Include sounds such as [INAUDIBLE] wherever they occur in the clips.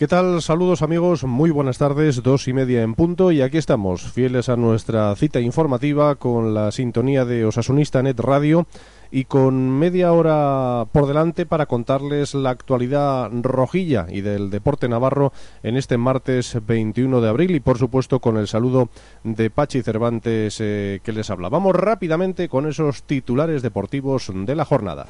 ¿Qué tal? Saludos amigos, muy buenas tardes, dos y media en punto y aquí estamos, fieles a nuestra cita informativa con la sintonía de Osasunista Net Radio y con media hora por delante para contarles la actualidad rojilla y del deporte navarro en este martes 21 de abril y por supuesto con el saludo de Pachi Cervantes eh, que les habla. Vamos rápidamente con esos titulares deportivos de la jornada.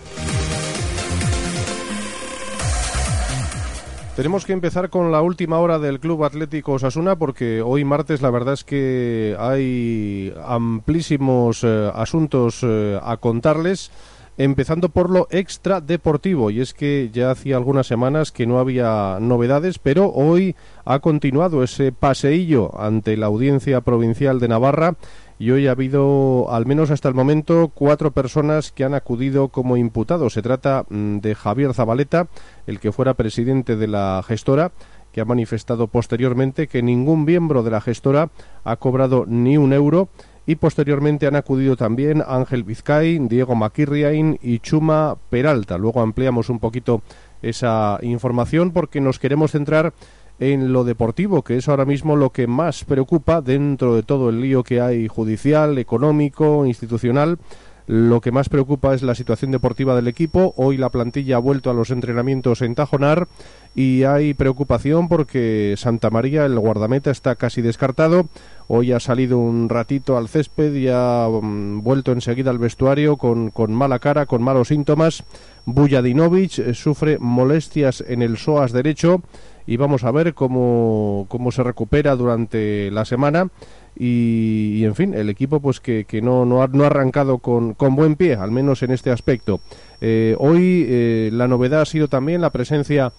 Tenemos que empezar con la última hora del Club Atlético Osasuna porque hoy martes la verdad es que hay amplísimos eh, asuntos eh, a contarles empezando por lo extra deportivo y es que ya hacía algunas semanas que no había novedades pero hoy ha continuado ese paseillo ante la audiencia provincial de Navarra y hoy ha habido, al menos hasta el momento, cuatro personas que han acudido como imputados. Se trata mm, de Javier Zabaleta, el que fuera presidente de la gestora, que ha manifestado posteriormente que ningún miembro de la gestora ha cobrado ni un euro y posteriormente han acudido también Ángel Vizcay, Diego Maquirriain y Chuma Peralta. Luego ampliamos un poquito esa información porque nos queremos centrar en lo deportivo, que es ahora mismo lo que más preocupa dentro de todo el lío que hay judicial, económico, institucional. Lo que más preocupa es la situación deportiva del equipo. Hoy la plantilla ha vuelto a los entrenamientos en Tajonar y hay preocupación porque Santa María, el guardameta, está casi descartado. Hoy ha salido un ratito al césped y ha mm, vuelto enseguida al vestuario con, con mala cara, con malos síntomas. Bujadinovic eh, sufre molestias en el psoas derecho y vamos a ver cómo, cómo se recupera durante la semana. Y, en fin, el equipo pues que, que no, no, ha, no ha arrancado con, con, buen pie, al menos en este aspecto. Eh, hoy eh, la novedad ha sido también la presencia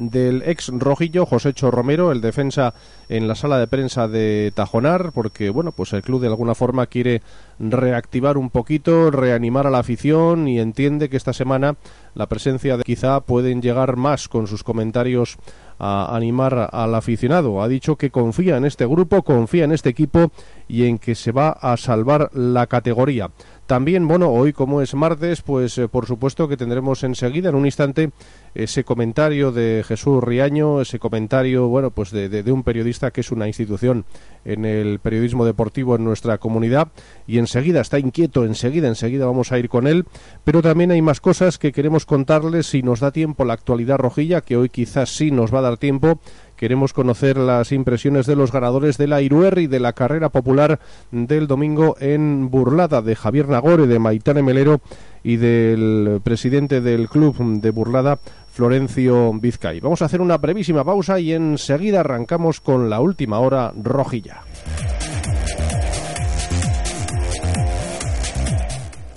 del ex rojillo Josécho Romero, el defensa en la sala de prensa de Tajonar, porque bueno, pues el club de alguna forma quiere reactivar un poquito, reanimar a la afición y entiende que esta semana la presencia de quizá pueden llegar más con sus comentarios a animar al aficionado. Ha dicho que confía en este grupo, confía en este equipo y en que se va a salvar la categoría. También, bueno, hoy como es martes, pues eh, por supuesto que tendremos enseguida, en un instante, ese comentario de Jesús Riaño, ese comentario, bueno, pues de, de, un periodista que es una institución en el periodismo deportivo en nuestra comunidad. Y enseguida está inquieto, enseguida, enseguida vamos a ir con él, pero también hay más cosas que queremos contarles si nos da tiempo la actualidad rojilla, que hoy quizás sí nos va a dar tiempo Queremos conocer las impresiones de los ganadores de la Iruer y de la carrera popular del domingo en Burlada, de Javier Nagore, de Maitane Melero y del presidente del club de Burlada, Florencio Vizcay. Vamos a hacer una brevísima pausa y enseguida arrancamos con la última hora rojilla.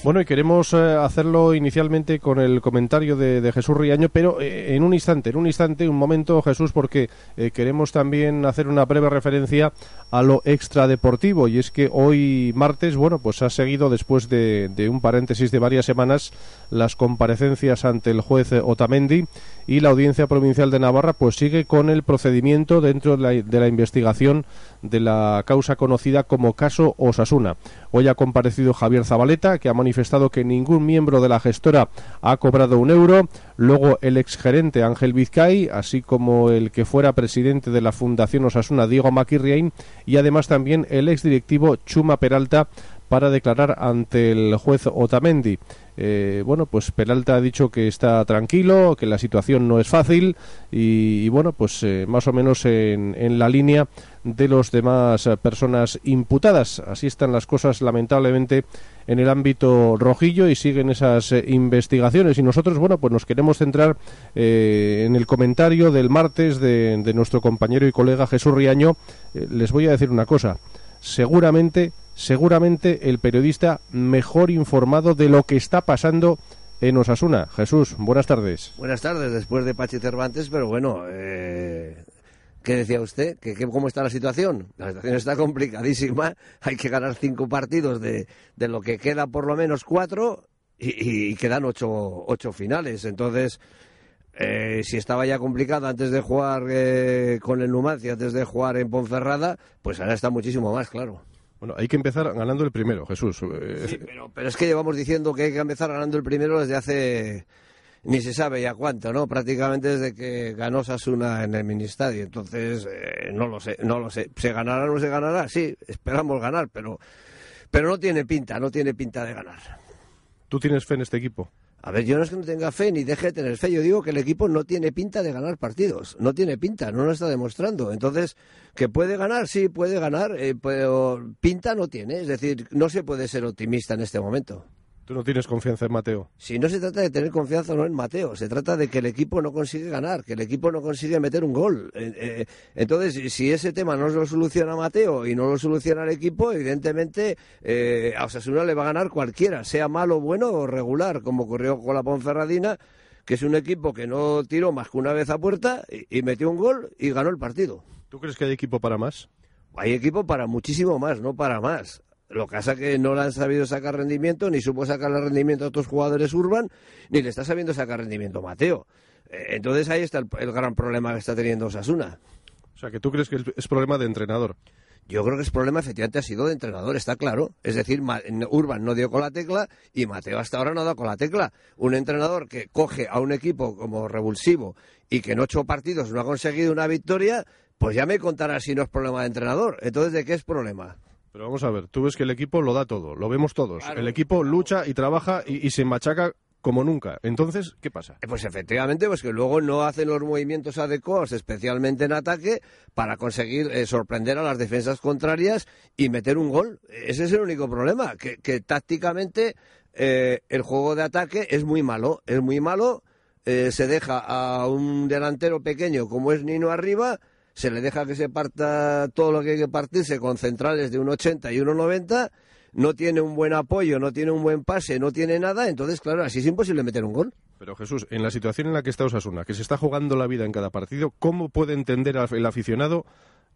Bueno, y queremos eh, hacerlo inicialmente con el comentario de, Jesús Riaño, pero eh, en un instante, en un instante, un momento, Jesús, porque eh, queremos también hacer una breve referencia a lo extradeportivo, y es que hoy martes, bueno, pues ha seguido después de, de un paréntesis de varias semanas las comparecencias ante el juez Otamendi y la Audiencia Provincial de Navarra pues sigue con el procedimiento dentro de la, investigación de la causa conocida como caso Osasuna. Hoy ha comparecido Javier Zabaleta, que ha manifestado que ningún miembro de la gestora ha cobrado un euro. Luego el exgerente Ángel Vizcay, así como el que fuera presidente de la Fundación Osasuna, Diego Maquirriain, y además también el exdirectivo Chuma Peralta, para declarar ante el juez Otamendi. Eh, bueno, pues Peralta ha dicho que está tranquilo, que la situación no es fácil y, bueno, pues eh, más o menos en, en, la línea de los demás personas imputadas. Así están las cosas, lamentablemente, en el ámbito rojillo y siguen esas eh, investigaciones. Y nosotros, bueno, pues nos queremos centrar en el comentario del martes de, de, nuestro compañero y colega Jesús Riaño. Les voy a decir una cosa. Seguramente seguramente el periodista mejor informado de lo que está pasando en Osasuna. Jesús, buenas tardes. Buenas tardes, después de Pachi Cervantes, pero bueno, eh, ¿qué decía usted? ¿Que, cómo está la situación? La situación está complicadísima, [LAUGHS] hay que ganar cinco partidos de, de lo que queda por lo menos cuatro y, y quedan ocho, ocho finales, entonces... Eh, si estaba ya complicado antes de jugar eh, con el Numancia, antes de jugar en Ponferrada, pues ahora está muchísimo más, claro. Bueno, hay que empezar ganando el primero, Jesús. Sí, pero, pero, es que llevamos diciendo que hay que empezar ganando el primero desde hace ni se sabe ya cuánto, ¿no? Prácticamente desde que ganó Sasuna en el Ministerio. Entonces, eh, no lo sé, no lo sé. ¿Se ganará o no se ganará? Sí, esperamos ganar, pero, pero no tiene pinta, no tiene pinta de ganar. ¿Tú tienes fe en este equipo? A ver, yo no es que no tenga fe ni deje de tener fe, yo digo que el equipo no tiene pinta de ganar partidos, no tiene pinta, no lo está demostrando. Entonces, que puede ganar, sí, puede ganar, eh, pero pinta no tiene, es decir, no se puede ser optimista en este momento. ¿Tú no tienes confianza en Mateo? Si no se trata de tener confianza o no en Mateo, se trata de que el equipo no consigue ganar, que el equipo no consigue meter un gol. Eh, eh, entonces, si ese tema no lo soluciona Mateo y no lo soluciona el equipo, evidentemente eh, a Osasuna le va a ganar cualquiera, sea malo, bueno o regular, como ocurrió con la Ponferradina, que es un equipo que no tiró más que una vez a puerta y, y metió un gol y ganó el partido. ¿Tú crees que hay equipo para más? Hay equipo para muchísimo más, no para más. Lo que pasa es que no le han sabido sacar rendimiento, ni supo sacarle rendimiento a otros jugadores Urban, ni le está sabiendo sacar rendimiento Mateo. Eh, Entonces ahí está el, el gran problema que está teniendo Osasuna. O sea, que tú crees que es- es problema de entrenador. Yo creo que el problema efectivamente ha sido de entrenador, está claro. Es decir, Urban no dio con la tecla y Mateo hasta ahora no ha dado con la tecla. Un entrenador que coge a un equipo como revulsivo y que en ocho partidos no ha conseguido una victoria, pues ya me contará si no es problema de entrenador. Entonces, ¿de qué es problema? Pero vamos a ver, tú ves que el equipo lo da todo, lo vemos todos. Claro. el equipo lucha y trabaja y, y se machaca como nunca. Entonces, ¿qué pasa? Eh, Pues efectivamente, pues que luego no hacen los movimientos adecuados, especialmente en ataque, para conseguir eh, sorprender a las defensas contrarias y meter un gol. Ese es el único problema, que, que tácticamente eh, el juego de ataque es muy malo, es muy malo. eh, se deja a un delantero pequeño como es Nino arriba, se le deja que se parta todo lo que hay que partirse con centrales de un 80 y 1,90, no tiene un buen apoyo, no tiene un buen pase, no tiene nada, entonces claro, así es imposible meter un gol. Pero Jesús, en la situación en la que está Osasuna, que se está jugando la vida en cada partido, ¿cómo puede entender el aficionado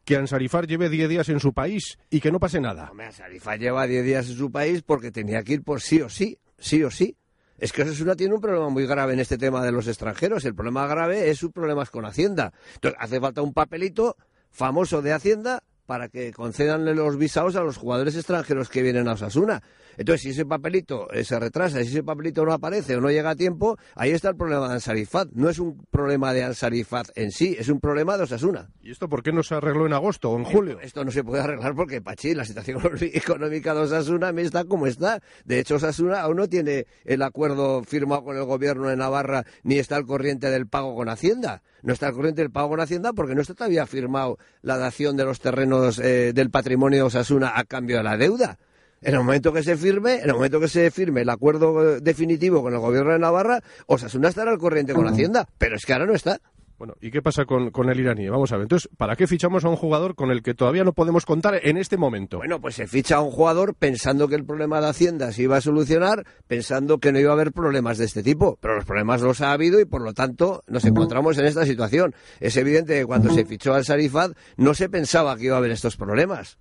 que Ansarifar lleve 10 días en su país y que no pase nada? Hombre, Sarifa lleva 10 días en su país porque tenía que ir por sí o sí, sí o sí. Es que Osasuna tiene un problema muy grave en este tema de los extranjeros. El problema grave es sus problemas con Hacienda. Entonces, hace falta un papelito famoso de Hacienda para que concedan los visados a los jugadores extranjeros que vienen a Osasuna. Entonces, si ese papelito eh, se retrasa, si ese papelito no aparece o no llega a tiempo, ahí está el problema de Ansarifat. No es un problema de Ansarifat en sí, es un problema de Osasuna. ¿Y esto por qué no se arregló en agosto o en julio? Esto no se puede arreglar porque, Pachi, la situación [LAUGHS] económica de Osasuna está como está. De hecho, Osasuna aún no tiene el acuerdo firmado con el gobierno de Navarra ni está al corriente del pago con Hacienda. No está al corriente del pago con Hacienda porque no está todavía firmado la dación de los terrenos eh, del patrimonio de Osasuna a cambio de la deuda. En el momento que se firme, en el momento que se firme el acuerdo eh, definitivo con el gobierno de Navarra, Osasuna estará al corriente con Hacienda, pero es que ahora no está. Bueno, ¿y qué pasa con, con el iraní? Vamos a ver, entonces, ¿para qué fichamos a un jugador con el que todavía no podemos contar en este momento? Bueno, pues se ficha a un jugador pensando que el problema de Hacienda se iba a solucionar, pensando que no iba a haber problemas de este tipo. Pero los problemas los ha habido y por lo tanto nos encontramos en esta situación. Es evidente que cuando se fichó al Sarifad no se pensaba que iba a haber estos problemas.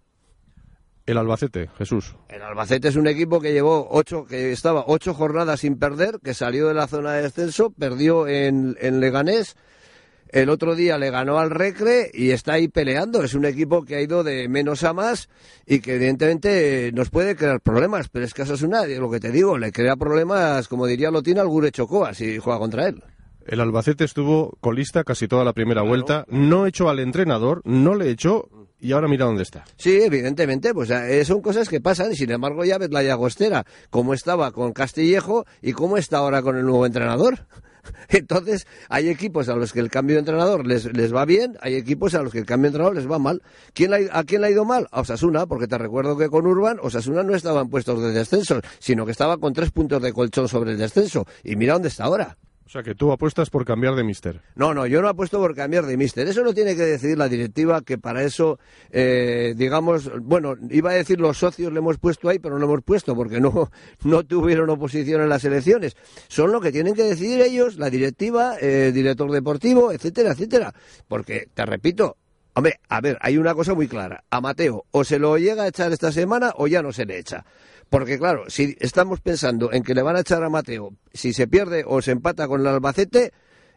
El Albacete, Jesús. El Albacete es un equipo que llevó ocho, que estaba ocho jornadas sin perder, que salió de la zona de descenso, perdió en, en Leganés, el otro día le ganó al Recre y está ahí peleando. Es un equipo que ha ido de menos a más y que evidentemente nos puede crear problemas, pero es que eso es una, lo que te digo, le crea problemas, como diría Lotina, al Gure Chocoa si juega contra él. El Albacete estuvo colista casi toda la primera vuelta, no echó al entrenador, no le echó y ahora mira dónde está. Sí, evidentemente, pues eh, son cosas que pasan y sin embargo ya ves la Llagostera, cómo estaba con Castillejo y cómo está ahora con el nuevo entrenador. [LAUGHS] Entonces, hay equipos a los que el cambio de entrenador les, les va bien, hay equipos a los que el cambio de entrenador les va mal. ¿Quién la ha- ¿A quién le ha ido mal? A Osasuna, porque te recuerdo que con Urban, Osasuna no estaba en puestos de descenso, sino que estaba con tres puntos de colchón sobre el descenso. Y mira dónde está ahora. O sea que tú apuestas por cambiar de mister. No, no, yo no apuesto por cambiar de mister. Eso lo tiene que decidir la directiva, que para eso, eh, digamos, bueno, iba a decir los socios le hemos puesto ahí, pero no lo hemos puesto porque no, [LAUGHS] no tuvieron oposición en las elecciones. Son lo que tienen que decidir ellos, la directiva, eh, director deportivo, etcétera, etcétera. Porque, te repito, hombre, a ver, hay una cosa muy clara. A Mateo o se lo llega a echar esta semana o ya no se le echa. Porque claro, si estamos pensando en que le van a echar a Mateo, si se pierde o se empata con el Albacete,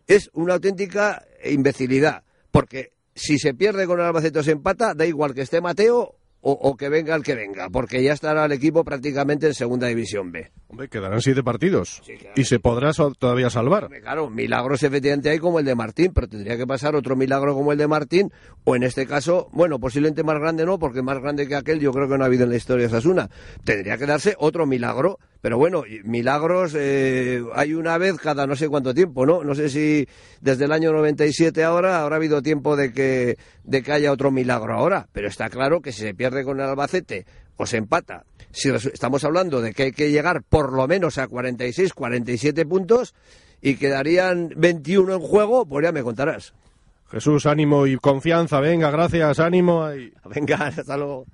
es una auténtica imbecilidad. Porque si se pierde con el Albacete o se empata, da igual que esté Mateo o, que venga el que venga, porque ya estará el equipo prácticamente en Segunda División B. Hombre, quedarán siete partidos y se podrá todavía salvar. Claro, milagros efectivamente hay como el de Martín, pero tendría que pasar otro milagro como el de Martín, o en este caso, bueno, posiblemente más grande no, porque más grande que aquel yo creo que no ha habido en la historia de Sasuna. Tendría que darse otro milagro pero bueno, milagros eh, hay una vez cada no sé cuánto tiempo, ¿no? No sé si desde el año 97 ahora habrá habido tiempo de que, de que haya otro milagro ahora. Pero está claro que si se pierde con el Albacete o se empata, si estamos hablando de que hay que llegar por lo menos a 46, 47 puntos y quedarían 21 en juego, pues ya me contarás. Jesús, ánimo y confianza. Venga, gracias, ánimo. Venga, [LAUGHS] hasta luego.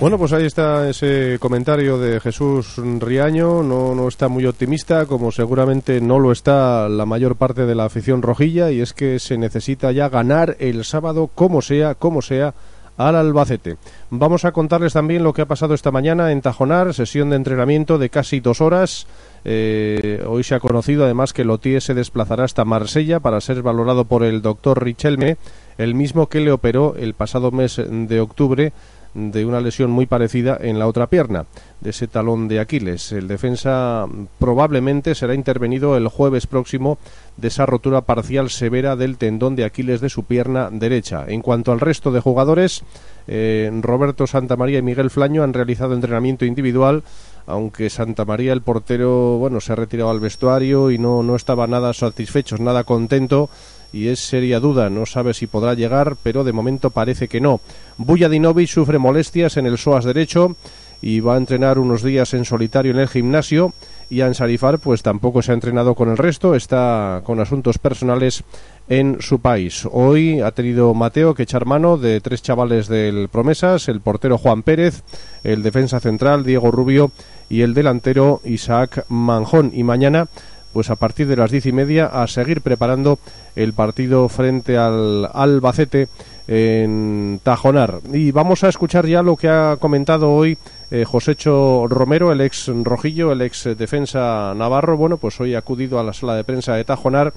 Bueno, pues ahí está ese comentario de Jesús Riaño. No, no está muy optimista, como seguramente no lo está la mayor parte de la afición rojilla, y es que se necesita ya ganar el sábado, como sea, como sea, al Albacete. Vamos a contarles también lo que ha pasado esta mañana en Tajonar, sesión de entrenamiento de casi dos horas. Eh, hoy se ha conocido además que Lotier se desplazará hasta Marsella para ser valorado por el doctor Richelme, el mismo que le operó el pasado mes de octubre de una lesión muy parecida en la otra pierna, de ese talón de Aquiles. El defensa probablemente será intervenido el jueves próximo de esa rotura parcial severa del tendón de Aquiles de su pierna derecha. En cuanto al resto de jugadores, eh, Roberto Santamaría y Miguel Flaño han realizado entrenamiento individual aunque Santa María el portero bueno se ha retirado al vestuario y no, no estaba nada satisfecho, nada contento y es seria duda, no sabe si podrá llegar, pero de momento parece que no. Bujadinovic sufre molestias en el psoas derecho y va a entrenar unos días en solitario en el gimnasio y Ansarifar pues tampoco se ha entrenado con el resto, está con asuntos personales en su país. Hoy ha tenido Mateo que echar mano de tres chavales del Promesas, el portero Juan Pérez, el defensa central Diego Rubio y el delantero Isaac Manjón. Y mañana pues a partir de las diez y media a seguir preparando el partido frente al Albacete en Tajonar. Y vamos a escuchar ya lo que ha comentado hoy eh, Josécho Romero, el ex rojillo, el ex defensa navarro. Bueno, pues hoy ha acudido a la sala de prensa de Tajonar.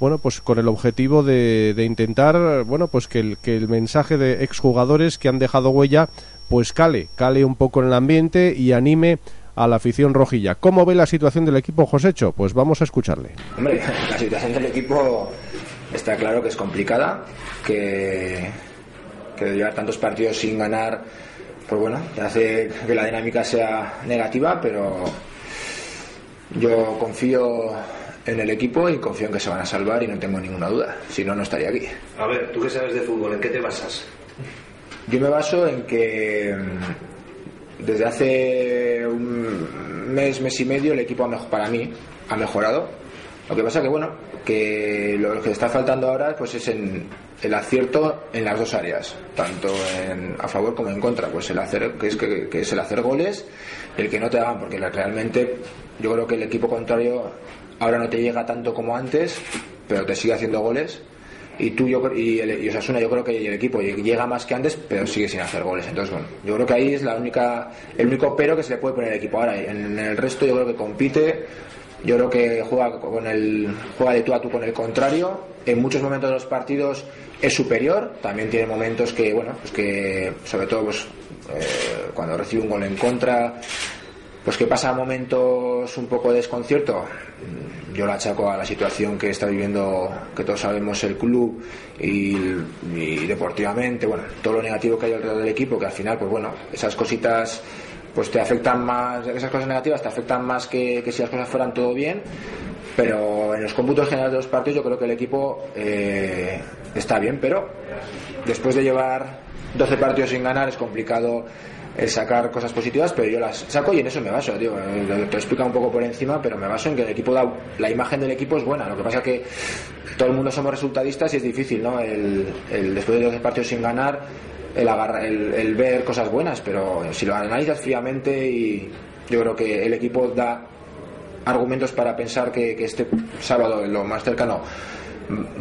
Bueno, pues con el objetivo de, de intentar, bueno, pues que el, que el mensaje de exjugadores que han dejado huella, pues cale, cale un poco en el ambiente y anime a la afición rojilla. ¿Cómo ve la situación del equipo Josécho? Pues vamos a escucharle. Hombre, la situación del equipo está claro que es complicada, que, que llevar tantos partidos sin ganar, pues bueno, hace que la dinámica sea negativa, pero yo confío en el equipo y confío en que se van a salvar y no tengo ninguna duda. Si no, no estaría aquí. A ver, tú qué sabes de fútbol, ¿en qué te basas? Yo me baso en que desde hace un mes, mes y medio, el equipo para mí ha mejorado. Lo que pasa que, bueno, que lo que está faltando ahora pues es en el acierto en las dos áreas, tanto en, a favor como en contra, pues el hacer, que es, que, es el hacer goles, el que no te hagan, porque realmente yo creo que el equipo contrario ahora no te llega tanto como antes, pero te sigue haciendo goles. Y tú yo y, el, y Osasuna yo creo que el equipo llega más que antes pero sigue sin hacer goles. Entonces bueno yo creo que ahí es la única el único pero que se le puede poner al equipo. Ahora en el resto yo creo que compite yo creo que juega con el juega de tú a tú con el contrario. En muchos momentos de los partidos es superior. También tiene momentos que bueno pues que sobre todo pues eh, cuando recibe un gol en contra pues que pasa momentos un poco de desconcierto. Yo lo achaco a la situación que está viviendo, que todos sabemos, el club y, deportivamente, bueno, todo lo negativo que hay alrededor del equipo, que al final, pues bueno, esas cositas pues te afectan más, esas cosas negativas te afectan más que, si las cosas fueran todo bien, pero en los cómputos generales de los partidos yo creo que el equipo eh, está bien, pero después de llevar 12 partidos sin ganar es complicado el sacar cosas positivas, pero yo las saco y en eso me baso. Digo, eh, te explica un poco por encima, pero me baso en que el equipo da, la imagen del equipo es buena. Lo que pasa es que todo el mundo somos resultadistas y es difícil, ¿no? El, después de 12 partidos sin ganar, el, el, ver cosas buenas, pero si lo analizas fríamente y yo creo que el equipo da argumentos para pensar que, este sábado, lo más cercano,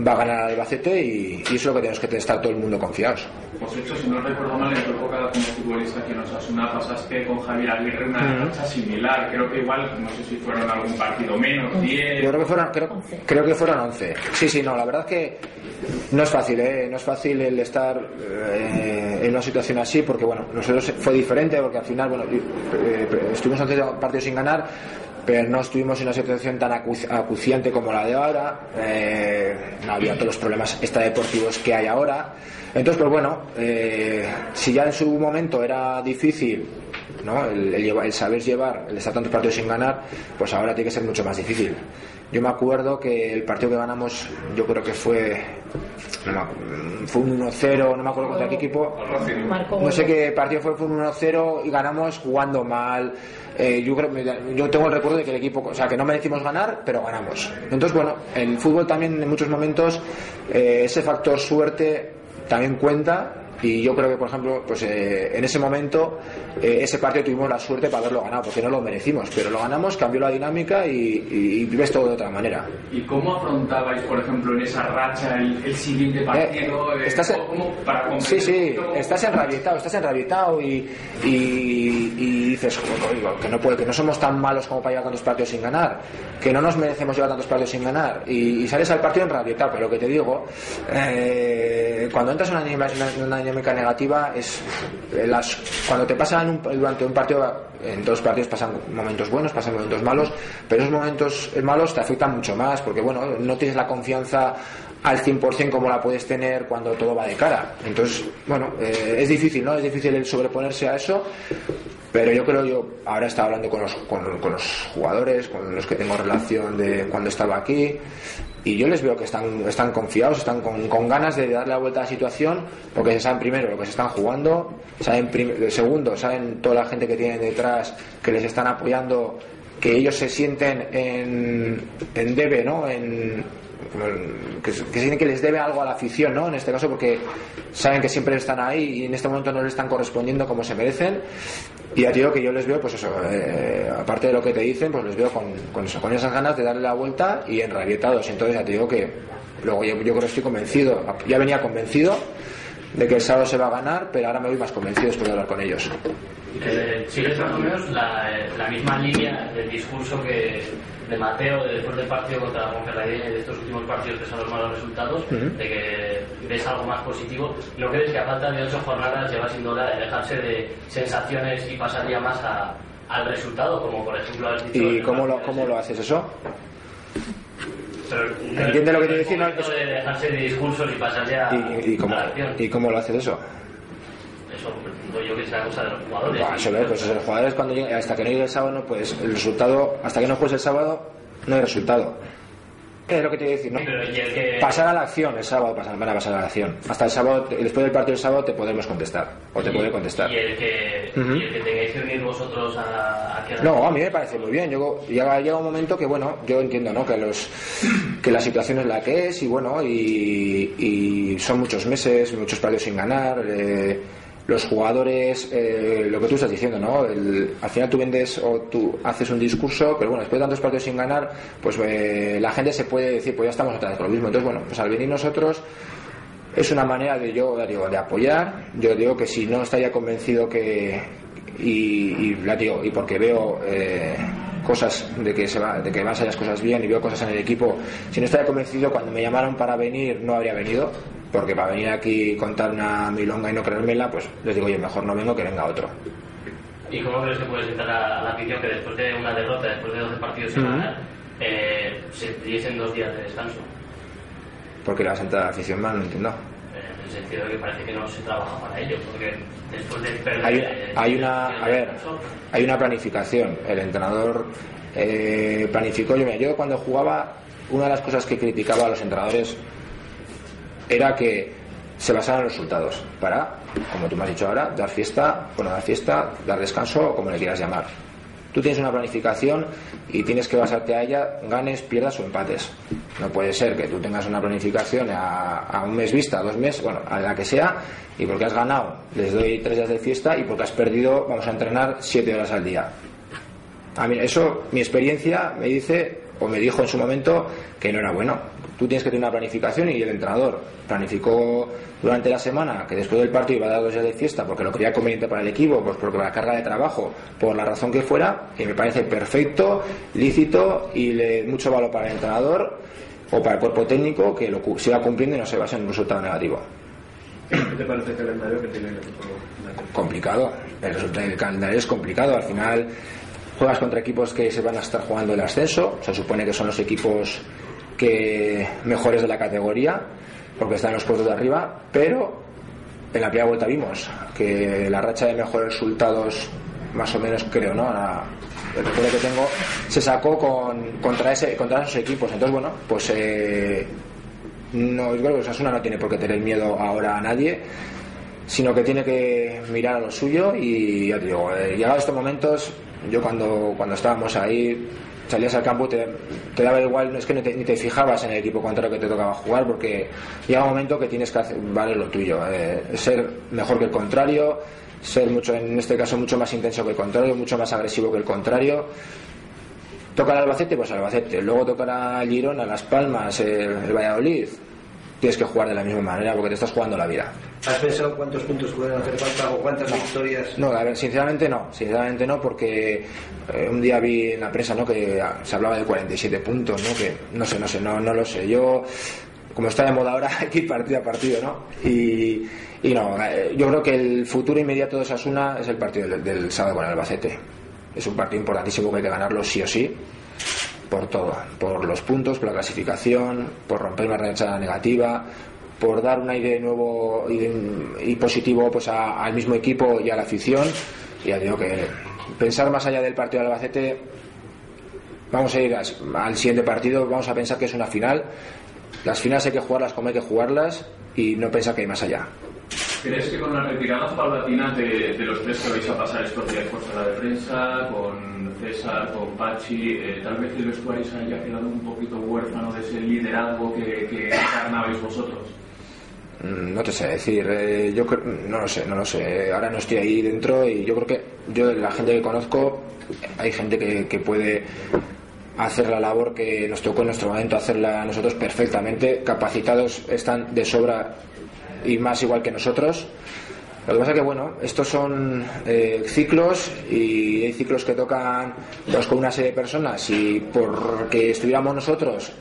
va a ganar el Albacete y, y eso es lo que tenemos que estar todo el mundo confiados. Pues hecho, si no recuerdo mal, en tu época como futbolista que nos Osasuna pasaste con Javier Aguirre una racha similar. Creo que igual, no sé si fueron algún partido menos, 10. Yo creo que fueron, creo, creo que fueron 11. Sí, sí, no, la verdad que no es fácil, ¿eh? no es fácil el estar eh, en una situación así, porque bueno, nosotros fue diferente, porque al final, bueno, eh, estuvimos 11 partidos sin ganar, pero no estuvimos en una situación tan acu- acuciante como la de ahora, eh, no había todos los problemas extradeportivos que hay ahora. Entonces, pues bueno, eh, si ya en su momento era difícil ¿no? el, el llevar- el saber llevar, el estar tantos partidos sin ganar, pues ahora tiene que ser mucho más difícil. Yo me acuerdo que el partido que ganamos, yo creo que fue, no fue un 1-0, no me acuerdo contra qué equipo, no sé qué partido fue, fue un 1-0 y ganamos jugando mal. Eh, yo creo yo tengo el recuerdo de que el equipo, o sea, que no merecimos ganar, pero ganamos. Entonces, bueno, el fútbol también en muchos momentos eh, ese factor suerte también cuenta y yo creo que, por ejemplo, pues eh, en ese momento eh, ese partido tuvimos la suerte para haberlo ganado, porque no lo merecimos, pero lo ganamos, cambió la dinámica y, y, y ves todo de otra manera. ¿Y cómo afrontabais, por ejemplo, en esa racha el, el siguiente partido? Eh, Eh, estás en- ¿cómo- para Sí, sí, estás enrabietado, estás enrabietado y, y, y dices, "Joder, digo, que no puede, que no somos tan malos como para llevar tantos partidos sin ganar, que no nos merecemos llevar tantos partidos sin ganar y, sales al partido enrabietado, pero lo que te digo, eh, cuando entras en una, en una negativa es eh, las, cuando te pasan un- durante un partido, en los partidos pasan momentos buenos, pasan momentos malos, pero esos momentos malos te afectan mucho más porque bueno, no tienes la confianza al 100% como la puedes tener cuando todo va de cara. Entonces, bueno, eh, es difícil, ¿no? Es difícil el sobreponerse a eso, pero yo creo, yo ahora estaba hablando con los, con los jugadores, con los que tengo relación de cuando estaba aquí, y yo les veo que están, están confiados, están con, con ganas de darle la vuelta a la situación, porque se saben primero lo que se están jugando, saben segundo, saben toda la gente que tienen detrás, que les están apoyando, que ellos se sienten en, en debe, ¿no? En, que, que sienten que les debe algo a la afición, ¿no? En este caso porque saben que siempre están ahí y en este momento no le están correspondiendo como se merecen. Y ya digo que yo les veo, pues eso, eh, aparte de lo que te dicen, pues les veo con, con esas ganas de darle la vuelta y enrabietados. Entonces ya te digo que luego yo, yo creo que estoy convencido, ya venía convencido de que el sábado se va a ganar, pero ahora me voy más convencido después de hablar con ellos. Más o la misma línea del discurso que de Mateo de después del partido contra la Ponferradina y de estos últimos partidos que son los malos resultados, de que ves algo más positivo. ¿No crees que a falta de ocho jornadas lleva siendo hora de dejarse de sensaciones y pasar ya más a- al resultado, como por ejemplo has dicho... ¿Y cómo lo, cómo lo haces eso? Pero no es- ¿Entiende lo que te decir? No, es- de dejarse de discursos y pasar ya ¿Y, y, cómo, a la acción. ¿Y cómo lo haces eso? Eso digo yo que será cosa de los jugadores. Eso ves, pues los jugadores cuando lleguen- hasta que no llegue el sábado, pues el resultado, hasta que no juegues el sábado, no hay resultado. Es lo que te voy a decir, ¿no? Que- Pasar a la acción el sábado, pasar- van a pasar a la acción. Hasta el sábado, después del partido del sábado, te podremos contestar. O te puede contestar. Y el que, Ujú. y el que tengáis que unir vosotros a, a que No, a mí me parece muy bien. Yo, llega, llega un momento que, bueno, yo entiendo, ¿no? Que, los, que la situación es la que es y, bueno, y, y son muchos meses, muchos partidos sin ganar. eh, los jugadores, eh, lo que tú estás diciendo, ¿no? El- al final tú vendes o tú haces un discurso, pero bueno, después de tantos partidos sin ganar, pues eh, la gente se puede decir, pues ya estamos otra vez con lo mismo. Entonces, bueno, pues al venir nosotros es una manera de yo digo, de apoyar yo digo que si no estaría convencido que y, y la digo y porque veo eh, cosas de que se va de que van a salir las cosas bien y veo cosas en el equipo si no estaría convencido cuando me llamaron para venir no habría venido porque para venir aquí y contar una milonga y no creérmela pues les digo yo mejor no vengo que venga otro ¿Y cómo crees que puedes entrar a, a la afición que después de una derrota, después de 12 partidos sin Ujú. ganar, eh, se diesen dos días de descanso? porque la sentada de la afición mal no entiendo Eh, En el sentido de que parece que no se trabaja para ello, porque después de perder... hay, eh, hay una a ver descanso, hay una planificación el entrenador eh, planificó yo, mira, yo cuando jugaba una de las cosas que criticaba a los entrenadores era que se basaban en los resultados para como tú me has dicho ahora dar fiesta o dar fiesta dar descanso o como le quieras llamar. Tú tienes una planificación y tienes que basarte a ella ganes pierdas o empates. No puede ser que tú tengas una planificación a, a un mes vista a dos meses bueno a la que sea y porque has ganado les doy tres días de fiesta y porque has perdido vamos a entrenar siete horas al día. A mí eso mi experiencia me dice o me dijo en su momento que no era bueno. Tú tienes que tener una planificación y el entrenador planificó durante la semana que después del partido iba a dar dos días de fiesta porque lo creía conveniente para el equipo, pues porque la carga de trabajo, por la razón que fuera, que me parece perfecto, lícito y le, mucho valor para el entrenador o para el cuerpo técnico que lo siga cumpliendo y no se base en un resultado negativo. ¿Qué te parece el calendario que tiene el equipo? Complicado. El resultado del calendario es complicado. Al final juegas contra equipos que se van a estar jugando el ascenso. Se supone que son los equipos que mejores de la categoría porque están en los puestos de arriba, pero en la primera vuelta vimos que la racha de mejores resultados, más o menos creo, ¿no? el recuerdo que tengo, se sacó con, contra, ese, contra esos equipos. Entonces, bueno, pues eh, no, creo que Osasuna no tiene por qué tener miedo ahora a nadie, sino que tiene que mirar a lo suyo y ya te digo, eh, llegados estos momentos, yo cuando, cuando estábamos ahí salías al campo te, te daba igual, no es que ni te, fijabas en el equipo contrario que te tocaba jugar, porque llega un momento que tienes que hacer, vale lo tuyo, eh, ser mejor que el contrario, ser mucho, en este caso mucho más intenso que el contrario, mucho más agresivo que el contrario. Toca al Albacete, pues Albacete. Luego tocará el Girona, Las Palmas, el Valladolid tienes que jugar de la misma manera porque te estás jugando la vida. ¿Has pensado cuántos puntos pueden hacer falta o cuántas victorias? No, a ver, sinceramente no, sinceramente no, porque eh, un día vi en la prensa ¿no? que se hablaba de 47 puntos, ¿no? que no sé, no sé, no, no lo sé. Yo, como está de moda ahora, [LAUGHS] hay que ir partido a partido, ¿no? Y, y no, eh, yo creo que el futuro inmediato de Sasuna es el partido del, del sábado con el Albacete. Es un partido importantísimo que hay que ganarlo sí o sí por todo, por los puntos, por la clasificación, por romper una racha negativa, por dar un aire nuevo y, positivo pues al mismo equipo y a la afición. Y ya digo que pensar más allá del partido de Albacete, vamos a ir al siguiente partido, vamos a pensar que es una final. Las finales hay que jugarlas como hay que jugarlas y no pensar que hay más allá. ¿Crees que con la retirada paulatina de, de, los tres que vais a pasar estos días por sala de prensa, con César, con Pachi, eh, tal vez el vestuario se haya quedado un poquito huérfano de ese liderazgo que, que encarnabais vosotros? Mm, no te sé decir, eh, yo no lo sé, no lo sé. Ahora no estoy ahí dentro y yo creo que yo la gente que conozco, hay gente que, que puede hacer la labor que nos tocó en nuestro momento hacerla nosotros perfectamente, capacitados están de sobra y más igual que nosotros. Lo que pasa que, bueno, estos son eh, ciclos y hay ciclos que tocan pues, con una serie de personas y porque estuviéramos nosotros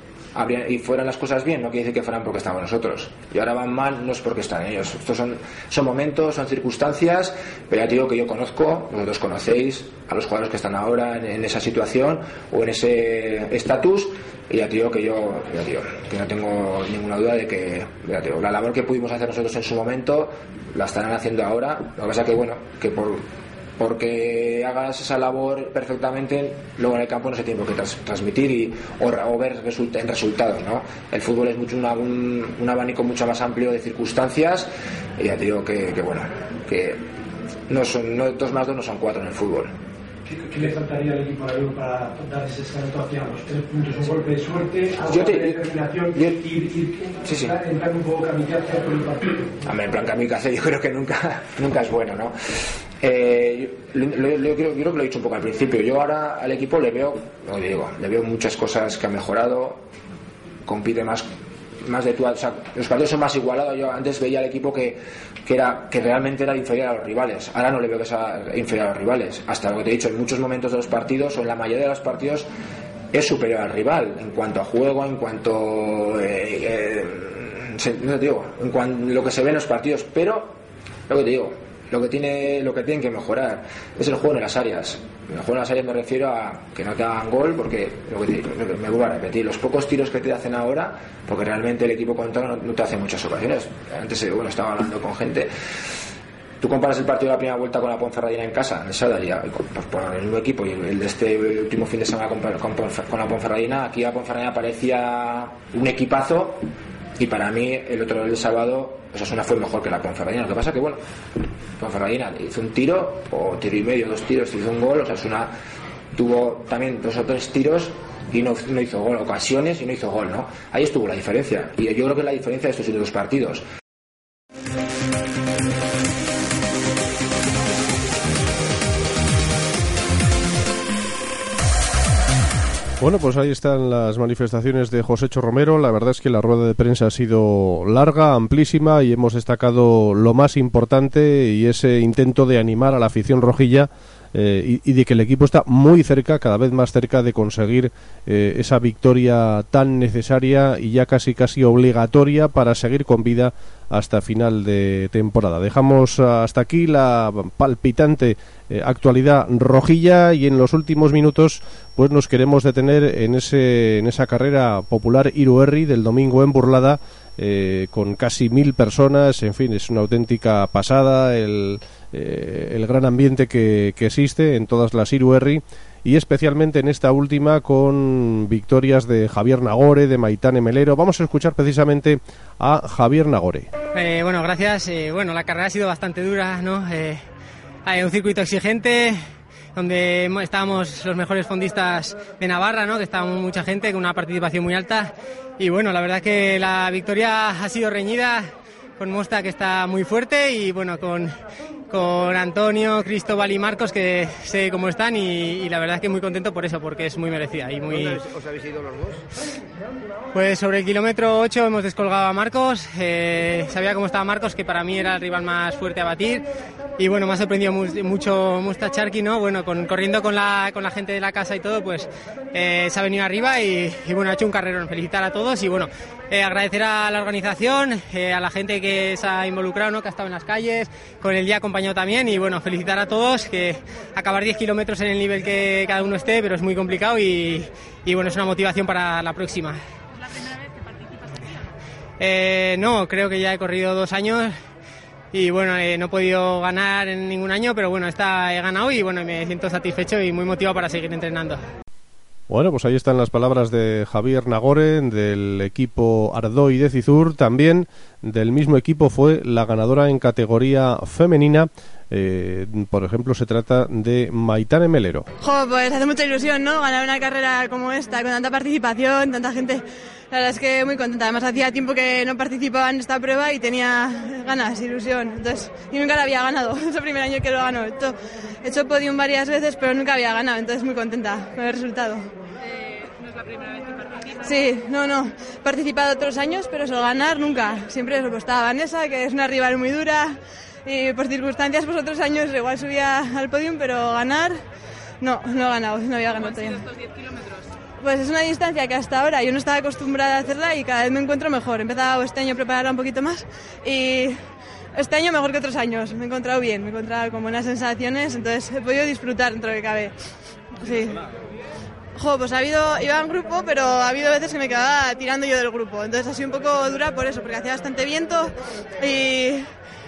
y fueran las cosas bien, no quiere decir que fueran porque estamos nosotros. Y ahora van mal, no es porque están ellos. Estos son, son momentos, son circunstancias, pero ya te digo que yo conozco, vosotros conocéis a los jugadores que están ahora en, esa situación o en ese estatus, y ya te digo que yo, ya digo, que no tengo ninguna duda de que, la labor que pudimos hacer nosotros en su momento, la estarán haciendo ahora. Lo que pasa que, bueno, que por porque hagas esa labor perfectamente, luego en el campo no se tiene por qué transmitir y, o, ver en resultados. ¿no? El fútbol es mucho un, abanico mucho más amplio de circunstancias y ya te digo que, bueno, que no son no, dos más dos no son cuatro en el fútbol. ¿Qué, le faltaría al equipo para dar ese salto hacia los tres puntos? ¿Un golpe de suerte? ¿Algo de determinación? Yo, sí, sí. entrar un poco kamikaze por el partido? en plan kamikaze yo creo que nunca, [LAUGHS] nunca es bueno, ¿no? Eh, yo, creo, que lo he dicho un poco al principio. Yo ahora al equipo le veo, lo le veo muchas cosas que ha mejorado, compite más más de tu, o sea, los partidos son más igualados. Yo antes veía al equipo que, que, era, que realmente era inferior a los rivales. Ahora no le veo que sea inferior a los rivales. Hasta lo que te he dicho, en muchos momentos de los partidos, o en la mayoría de los partidos, es superior al rival en cuanto a juego, en cuanto. Eh, eh, no te digo, en cuanto lo que se ve en los partidos. Pero, lo que te digo, lo que tiene lo que tienen que mejorar es el juego en las áreas. El juego en las áreas me refiero a que no te hagan gol porque lo que me vuelvo a repetir los pocos tiros que te hacen ahora porque realmente el equipo contrario no, te hace muchas ocasiones. Antes eh, bueno estaba hablando con gente. Tú comparas el partido de la primera vuelta con la Ponferradina en casa en esa daría pues, por el mismo equipo y el, de este último fin de semana con, con la Ponferradina aquí la Ponferradina parecía un equipazo y para mí el otro del sábado Osasuna fue mejor que la Ponferradina. Lo que pasa que, bueno, Ponferradina hizo un tiro, o tiro y medio, dos tiros, hizo un gol. Osasuna tuvo también dos o tres tiros y no, no, hizo gol, ocasiones y no hizo gol, ¿no? Ahí estuvo la diferencia. Y yo creo que la diferencia de estos dos partidos. Bueno, pues ahí están las manifestaciones de Josécho Romero. La verdad es que la rueda de prensa ha sido larga, amplísima y hemos destacado lo más importante y ese intento de animar a la afición rojilla eh, y, de que el equipo está muy cerca, cada vez más cerca de conseguir eh, esa victoria tan necesaria y ya casi casi obligatoria para seguir con vida hasta final de temporada. Dejamos hasta aquí la palpitante eh, actualidad rojilla y en los últimos minutos pues nos queremos detener en ese en esa carrera popular Iruerri del domingo en Burlada con casi mil personas, en fin, es una auténtica pasada el, eh, el gran ambiente que, que, existe en todas las Iruerri y especialmente en esta última con victorias de Javier Nagore, de Maitane Melero. Vamos a escuchar precisamente a Javier Nagore. Eh, bueno, gracias. Eh, bueno, la carrera ha sido bastante dura, ¿no? Eh, hay un circuito exigente donde estábamos los mejores fondistas de Navarra, ¿no? Que estábamos mucha gente con una participación muy alta y bueno, la verdad que la victoria ha sido reñida con Mosta que está muy fuerte y bueno, con, con Antonio, Cristóbal y Marcos que sé cómo están y, la verdad es que muy contento por eso, porque es muy merecida. Y muy... ¿Os habéis ido los dos? Pues sobre el kilómetro 8 hemos descolgado a Marcos, eh, sabía cómo estaba Marcos, que para mí era el rival más fuerte a batir y bueno, me ha sorprendido mucho Musta Charqui, ¿no? Bueno, con, corriendo con la, con la gente de la casa y todo, pues eh, se ha venido arriba y, y, bueno, ha hecho un carrerón. Felicitar a todos y bueno, eh, agradecer a la organización, eh, a la gente que se ha involucrado, ¿no? que ha estado en las calles, con el día acompañado también y bueno, felicitar a todos, que acabar 10 kilómetros en el nivel que cada uno esté, pero es muy complicado y, y bueno, es una motivación para la próxima. ¿Es la primera vez que participas eh, no, creo que ya he corrido dos años y bueno, eh, no he podido ganar en ningún año, pero bueno, esta he ganado y bueno, me siento satisfecho y muy motivado para seguir entrenando. Bueno, pues ahí están las palabras de Javier Nagore, del equipo Ardoy de Cizur. También del mismo equipo fue la ganadora en categoría femenina. Eh, por ejemplo, se trata de Maitane Melero. Jo, pues hace mucha ilusión, ¿no? Ganar una carrera como esta, con tanta participación, tanta gente. La verdad es que muy contenta. Además, hacía tiempo que no participaba en esta prueba y tenía ganas, ilusión. Entonces, y nunca la había ganado. [LAUGHS] Es el primer año que lo gano. He hecho podium varias veces, pero nunca había ganado. Entonces, muy contenta con el resultado. Eh, ¿No es la primera vez? Sí, no, no. He participado otros años, pero solo ganar nunca. Siempre lo estaba Vanessa, que es una rival muy dura. Y por circunstancias, pues otros años igual subía al podium, pero ganar, no, no he ganado, no había ganado todavía. estos 10 kilómetros? Pues es una distancia que hasta ahora yo no estaba acostumbrada a hacerla y cada vez me encuentro mejor. He empezado este año a prepararla un poquito más y este año mejor que otros años. Me he encontrado bien, me he encontrado con buenas sensaciones, entonces he podido disfrutar dentro de lo que cabe. Sí. Jo, pues ha habido, iba en grupo, pero ha habido veces que me quedaba tirando yo del grupo. Entonces ha sido un poco dura por eso, porque hacía bastante viento y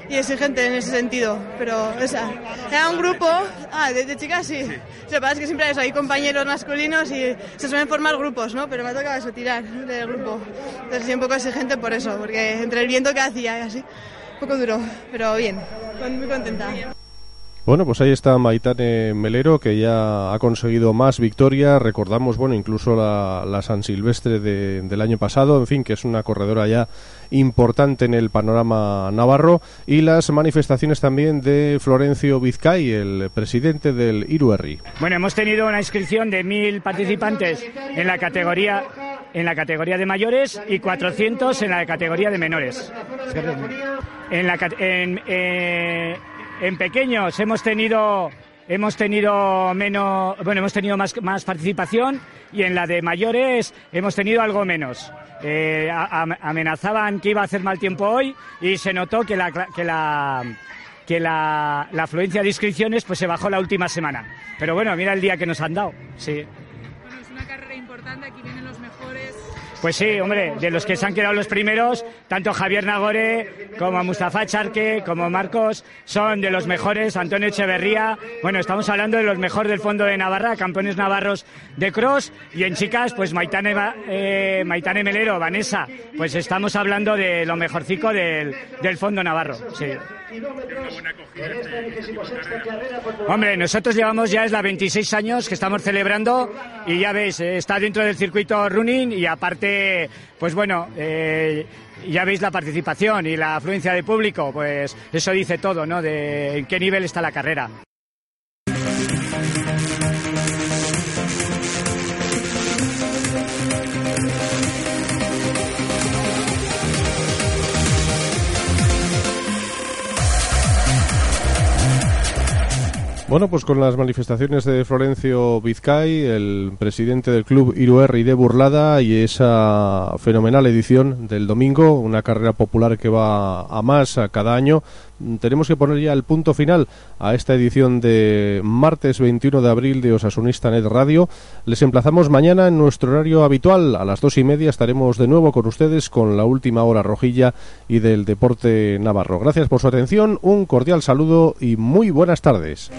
y exigente en ese sentido. Pero esa, era un grupo, ah, de, de chicas sí. Que pasa es que siempre hay, eso, hay compañeros masculinos y se suelen formar grupos, ¿no? Pero me ha tocado eso, tirar del grupo. Entonces sí, un poco exigente por eso, porque entre el viento que hacía y así, un poco duro, pero bien, muy contenta. Bueno, pues ahí está Maitane Melero, que ya ha conseguido más victorias. Recordamos, bueno, incluso la, San Silvestre de, del año pasado, en fin, que es una corredora ya importante en el panorama navarro. Y las manifestaciones también de Florencio Vizcay, el presidente del Iruerri. Bueno, hemos tenido una inscripción de mil participantes en la categoría en la categoría de mayores y 400 en la categoría de menores. En la, en, eh, en pequeños hemos tenido hemos tenido menos bueno hemos tenido más, más participación y en la de mayores hemos tenido algo menos. Eh, a, amenazaban que iba a hacer mal tiempo hoy y se notó que la que la que la, la afluencia de inscripciones pues se bajó la última semana. Pero bueno mira el día que nos han dado sí. Bueno es una carrera importante aquí pues sí, hombre, de los que se han quedado los primeros, tanto Javier Nagore como Mustafa Charque, como Marcos, son de los mejores, Antonio Echeverría, bueno, estamos hablando de los mejores del fondo de Navarra, campeones navarros de cross, y en chicas, pues Maitane, eh, Maitane Melero, Vanessa, pues estamos hablando de lo mejorcico del, del fondo navarro, sí. Hombre, nosotros llevamos ya es la 26 años que estamos celebrando y ya veis, eh, está dentro del circuito running y aparte, pues bueno, eh, ya veis la participación y la afluencia de público, pues eso dice todo, ¿no? De en qué nivel está la carrera. Bueno, pues con las manifestaciones de Florencio Vizcay, el presidente del club Iruerri de Burlada y esa fenomenal edición del domingo, una carrera popular que va a más a cada año, tenemos que poner ya el punto final a esta edición de martes 21 de abril de Osasunista Net Radio. Les emplazamos mañana en nuestro horario habitual. A las dos y media estaremos de nuevo con ustedes con la última hora rojilla y del deporte navarro. Gracias por su atención, un cordial saludo y muy buenas tardes.